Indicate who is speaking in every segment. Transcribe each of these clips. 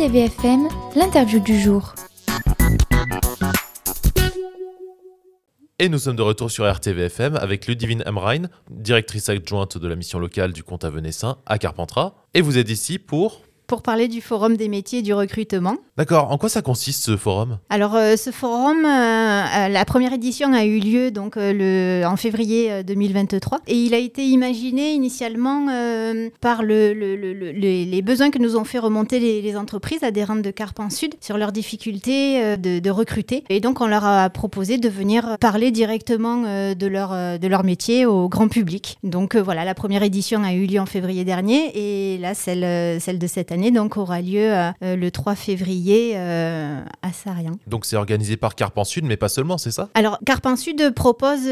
Speaker 1: RTVFM, l'interview du jour.
Speaker 2: Et nous sommes de retour sur RTVFM avec Ludivine Emrein, directrice adjointe de la mission locale du compte à Venessin à Carpentras. Et vous êtes ici pour
Speaker 3: pour parler du Forum des métiers et du recrutement.
Speaker 2: D'accord. En quoi ça consiste ce forum?
Speaker 3: Alors euh, ce forum, euh, euh, la première édition a eu lieu donc le, en février 2023 et il a été imaginé initialement par le, les besoins que nous ont fait remonter les, entreprises adhérentes de Carpan Sud sur leurs difficultés de, de, recruter. Et donc on leur a proposé de venir parler directement de leur de leur métier au grand public. Donc voilà, la première édition a eu lieu en février dernier et là celle celle de cette année donc aura lieu euh, euh, le 3 février euh, à Sarien.
Speaker 2: Donc c'est organisé par Carpan Sud, mais pas seulement, c'est ça?
Speaker 3: Alors Carpan Sud propose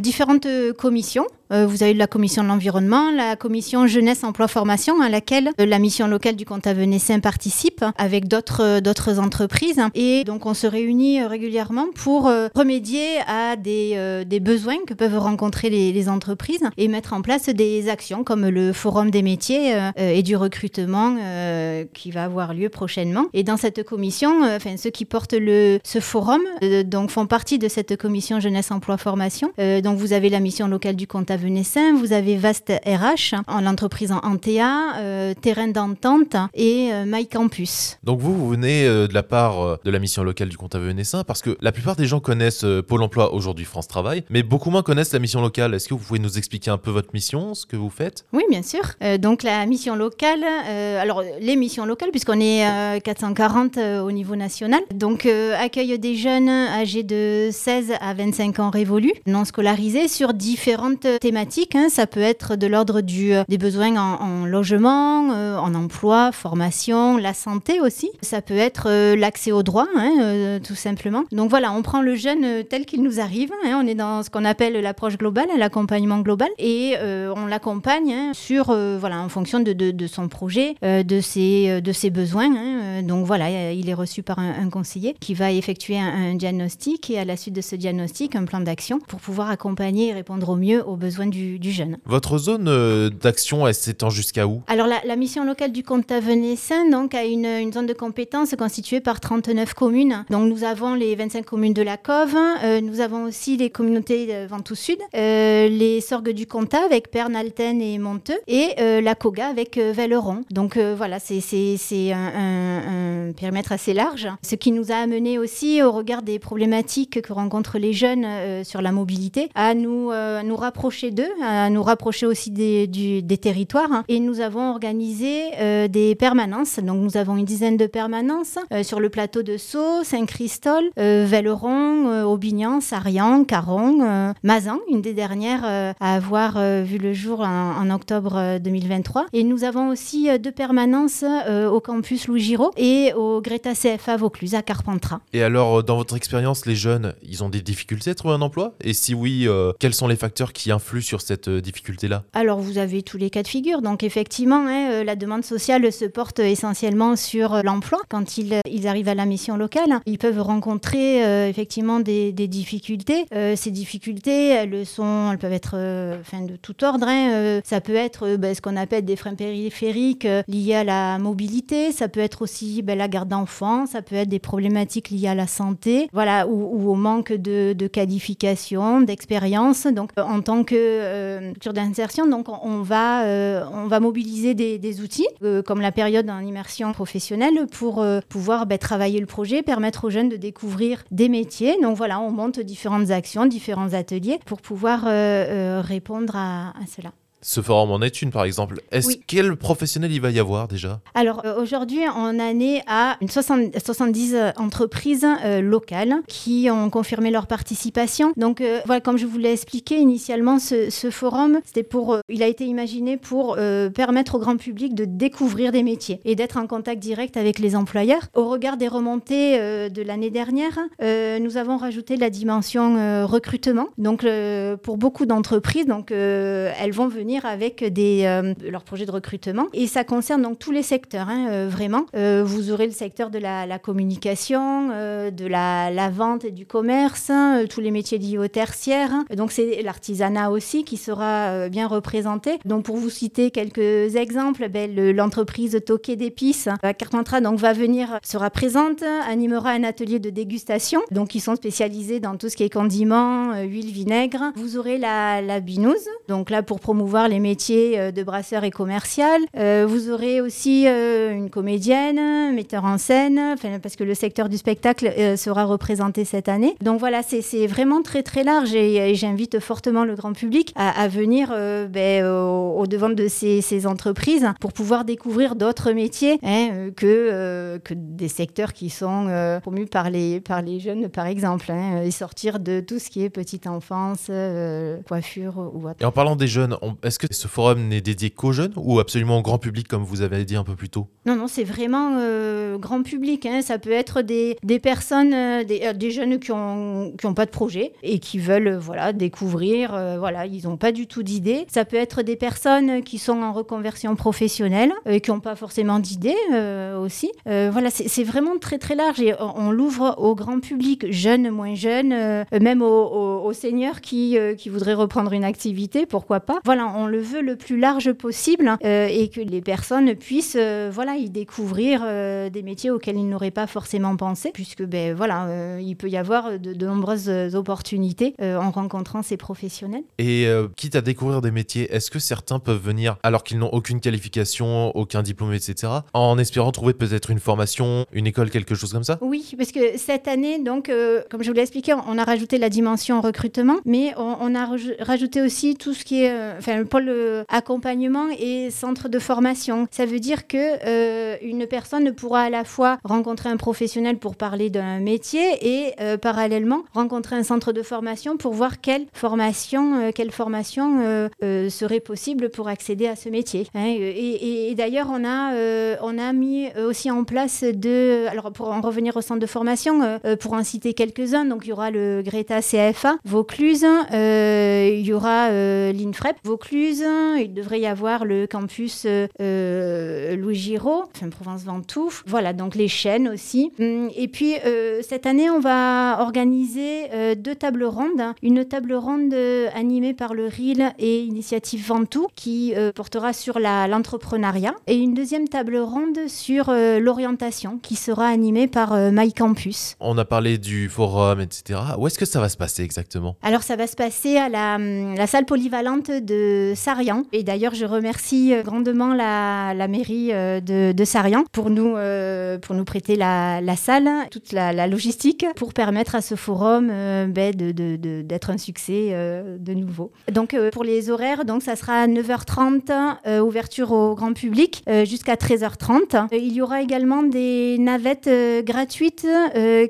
Speaker 3: différentes commissions. Vous avez la commission de l'environnement, la commission jeunesse, emploi, formation, à laquelle la mission locale du compte à Venessin participe avec d'autres d'autres entreprises. Et donc on se réunit régulièrement pour remédier à des, des besoins que peuvent rencontrer les, les, entreprises et mettre en place des actions comme le forum des métiers et du recrutement euh, qui va avoir lieu prochainement. Et dans cette commission, euh, enfin ceux qui portent le, ce forum euh, donc font partie de cette commission jeunesse emploi formation. donc vous avez la mission locale du compte à Venessin, vous avez Vaste RH, en l'entreprise en Antea, Terrain d'entente et MyCampus.
Speaker 2: Donc vous, vous venez de la part de la mission locale du compte à Venessin parce que la plupart des gens connaissent Pôle emploi aujourd'hui France Travail, mais beaucoup moins connaissent la mission locale. Est-ce que vous pouvez nous expliquer un peu votre mission, ce que vous faites?
Speaker 3: Oui, bien sûr. donc la mission locale, alors les missions locales, puisqu'on est 440 euh, euh, au niveau national. Donc euh, accueille des jeunes âgés de 16 à 25 ans révolus, non scolarisés, sur différentes thématiques. Hein. Ça peut être de l'ordre du, des besoins en, logement, en emploi, formation, la santé aussi. Ça peut être l'accès aux droits, hein, tout simplement. Donc voilà, on prend le jeune tel qu'il nous arrive. Hein. On est dans ce qu'on appelle l'approche globale, l'accompagnement global, et on l'accompagne sur, voilà, en fonction de, son projet, de, ses, euh, de ses besoins. Euh, donc voilà, il est reçu par un, conseiller qui va effectuer un, diagnostic et à la suite de ce diagnostic, un plan d'action pour pouvoir accompagner et répondre au mieux aux besoins du, jeune.
Speaker 2: Votre zone euh, d'action, elle s'étend jusqu'à où?
Speaker 3: Alors la, mission locale du comte Venessin donc, a une, une, zone de compétences constituée par 39 communes. Donc nous avons les 25 communes de la Cove, nous avons aussi les communautés de Ventoux Sud, les Sorgues du Comtat avec Perne, Alten et Monteux et la Coga avec Velleron. Donc voilà, c'est un, périmètre assez large, ce qui nous a amené aussi, au regard des problématiques que rencontrent les jeunes euh, sur la mobilité, à nous, euh, nous rapprocher d'eux, à nous rapprocher aussi des, territoires. Et nous avons organisé euh, des permanences. Donc nous avons une dizaine de permanences sur le plateau de Sceaux, Saint-Christol, Velleron, Aubignan, Sarian, Caron, Mazan, une des dernières à avoir vu le jour en, octobre 2023. Et nous avons aussi deux permanences euh, au campus Louis Giraud et au Greta CFA Vaucluse à Carpentras.
Speaker 2: Et alors, euh, dans votre expérience, les jeunes, ils ont des difficultés à trouver un emploi? Et si oui, euh, quels sont les facteurs qui influent sur cette difficulté-là
Speaker 3: Alors, vous avez tous les cas de figure. Donc, effectivement, hein, la demande sociale se porte essentiellement sur l'emploi. Quand ils, arrivent à la mission locale, ils peuvent rencontrer effectivement des, difficultés. ces difficultés, elles, sont, elles peuvent être de tout ordre. Hein. ça peut être ben, ce qu'on appelle des freins périphériques liés à la mobilité, ça peut être aussi ben, la garde d'enfants, ça peut être des problématiques liées à la santé, voilà, ou, au manque de, qualification, d'expérience. Donc, euh, en tant que euh, d'insertion, donc on va, euh, on va mobiliser des, outils euh, comme la période en immersion professionnelle pour pouvoir ben, travailler le projet, permettre aux jeunes de découvrir des métiers. Donc voilà, on monte différentes actions, différents ateliers pour pouvoir répondre à cela.
Speaker 2: Ce forum en est une, par exemple. Est-ce quel professionnel il va y avoir déjà?
Speaker 3: Alors euh, aujourd'hui, on en est à une 70 euh, entreprises euh, locales qui ont confirmé leur participation. Donc voilà, comme je vous l'ai expliqué initialement, ce, forum, c'était pour, il a été imaginé pour permettre au grand public de découvrir des métiers et d'être en contact direct avec les employeurs. Au regard des remontées de l'année dernière, nous avons rajouté la dimension recrutement. Donc pour beaucoup d'entreprises, donc elles vont venir avec des, euh, leurs projets de recrutement. Et ça concerne donc tous les secteurs, hein, euh, vraiment. Euh, vous aurez le secteur de la, la communication, de la, la, vente et du commerce, hein, tous les métiers liés au tertiaire. Donc c'est l'artisanat aussi qui sera bien représenté. Donc pour vous citer quelques exemples, ben, l'entreprise Toquet d'épices à Carpentras donc va venir, sera présente, animera un atelier de dégustation. Donc ils sont spécialisés dans tout ce qui est condiments, huile, vinaigre. Vous aurez la, la binouse, donc là pour promouvoir les métiers de brasseur et commercial. Euh, vous aurez aussi euh, une comédienne, metteur en scène, parce que le secteur du spectacle euh, sera représenté cette année. Donc voilà, c'est vraiment très très large et, j'invite fortement le grand public à, venir ben, au, devant de ces, ces, entreprises pour pouvoir découvrir d'autres métiers hein, que, que des secteurs qui sont promus par les, par les jeunes, par exemple, hein, et sortir de tout ce qui est petite enfance, coiffure ou autre.
Speaker 2: Et en parlant des jeunes, est-ce que ce forum n'est dédié qu'aux jeunes ou absolument au grand public, comme vous avez dit un peu plus tôt?
Speaker 3: Non, non, c'est vraiment euh, grand public. Hein. Ça peut être des, des personnes, euh, des, euh, des, jeunes qui n'ont qui ont pas de projet et qui veulent voilà, découvrir. voilà, ils n'ont pas du tout d'idées. Ça peut être des personnes qui sont en reconversion professionnelle et qui n'ont pas forcément d'idées aussi. voilà, c'est vraiment très très large et on, l'ouvre au grand public, jeunes, moins jeunes, même aux, seniors qui, qui voudraient reprendre une activité, pourquoi pas. Voilà, le veut le plus large possible euh, et que les personnes puissent euh, voilà, y découvrir euh, des métiers auxquels ils n'auraient pas forcément pensé, puisque ben, voilà, il peut y avoir de, nombreuses opportunités en rencontrant ces professionnels.
Speaker 2: Et quitte à découvrir des métiers, est-ce que certains peuvent venir alors qu'ils n'ont aucune qualification, aucun diplôme, etc., en espérant trouver peut-être une formation, une école, quelque chose comme ça?
Speaker 3: Oui, parce que cette année, donc, comme je vous l'ai expliqué, on a rajouté la dimension recrutement, mais on, a rajouté aussi tout ce qui est, enfin, pôle accompagnement et centre de formation. Ça veut dire que euh, une personne pourra à la fois rencontrer un professionnel pour parler d'un métier et euh, parallèlement rencontrer un centre de formation pour voir quelle formation, euh, quelle formation serait possible pour accéder à ce métier. Hein. et, d'ailleurs, on a on a mis aussi en place de alors pour en revenir au centre de formation, pour en citer quelques-uns, donc il y aura le Greta CFA Vaucluse, il y aura l'INFREP Vaucluse, il devrait y avoir le campus euh, euh, Louis Giraud, enfin Provence Ventoux. Voilà, donc les chaînes aussi. Hum, et puis euh, cette année, on va organiser deux tables rondes. Une table ronde animée par le RIL et Initiative Ventoux qui portera sur l'entrepreneuriat. et une deuxième table ronde sur l'orientation qui sera animée par MyCampus.
Speaker 2: On a parlé du forum, etc. Où est-ce que ça va se passer exactement?
Speaker 3: Alors ça va se passer à la, hum, la salle polyvalente de Sarian. Et d'ailleurs, je remercie grandement la, mairie euh, de, de, Sarian pour nous, euh, pour nous prêter la, salle, toute la, logistique pour permettre à ce forum euh, ben, d'être de, de, un succès de nouveau. Donc pour les horaires, donc ça sera à 9h30, ouverture au grand public, jusqu'à 13h30. Il y aura également des navettes gratuites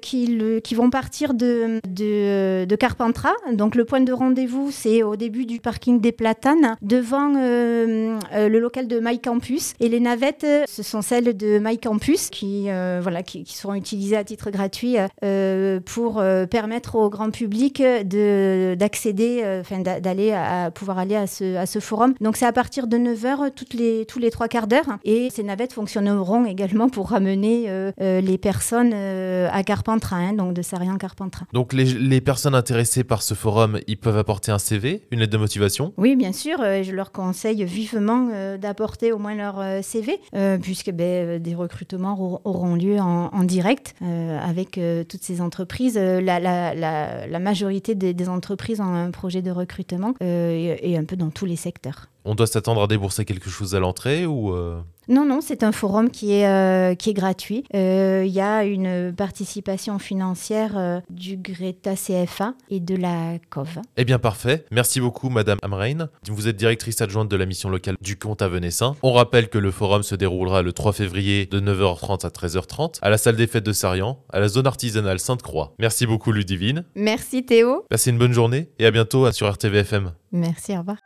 Speaker 3: qui, qui vont partir de, de Carpentras. Donc le point de rendez-vous, c'est au début du parking des Platanes, devant le local de MyCampus. Et les navettes, ce sont celles de MyCampus qui, euh, voilà, qui, seront utilisées à titre gratuit euh, pour euh, permettre au grand public d'accéder, d'aller à pouvoir aller à ce, à ce forum. Donc c'est à partir de 9h toutes les, tous les trois quarts d'heure. Et ces navettes fonctionneront également pour ramener les personnes à Carpentras, hein, donc de Sarien Carpentras.
Speaker 2: Donc les, les, personnes intéressées par ce forum, ils peuvent apporter un CV, une lettre de motivation?
Speaker 3: Oui, bien sûr. Je leur conseille vivement d'apporter au moins leur euh, CV, euh, puisque ben, euh, des recrutements auront lieu en, direct avec toutes ces entreprises. La, majorité des, entreprises ont un projet de recrutement et, un peu dans tous les secteurs.
Speaker 2: On doit s'attendre à débourser quelque chose à l'entrée ou
Speaker 3: non, non, c'est un forum qui est, euh, qui est gratuit. Euh, il y a une participation financière euh, du Greta CFA et de la COV.
Speaker 2: Eh bien, parfait. Merci beaucoup, Madame Amrein. Vous êtes directrice adjointe de la mission locale du Comte à Venessin. On rappelle que le forum se déroulera le 3 février de 9h30 à 13h30 à la salle des fêtes de Sarian, à la zone artisanale Sainte-Croix. Merci beaucoup, Ludivine.
Speaker 3: Merci, Théo.
Speaker 2: Passez une bonne journée et à bientôt sur RTVFM.
Speaker 3: Merci, au revoir.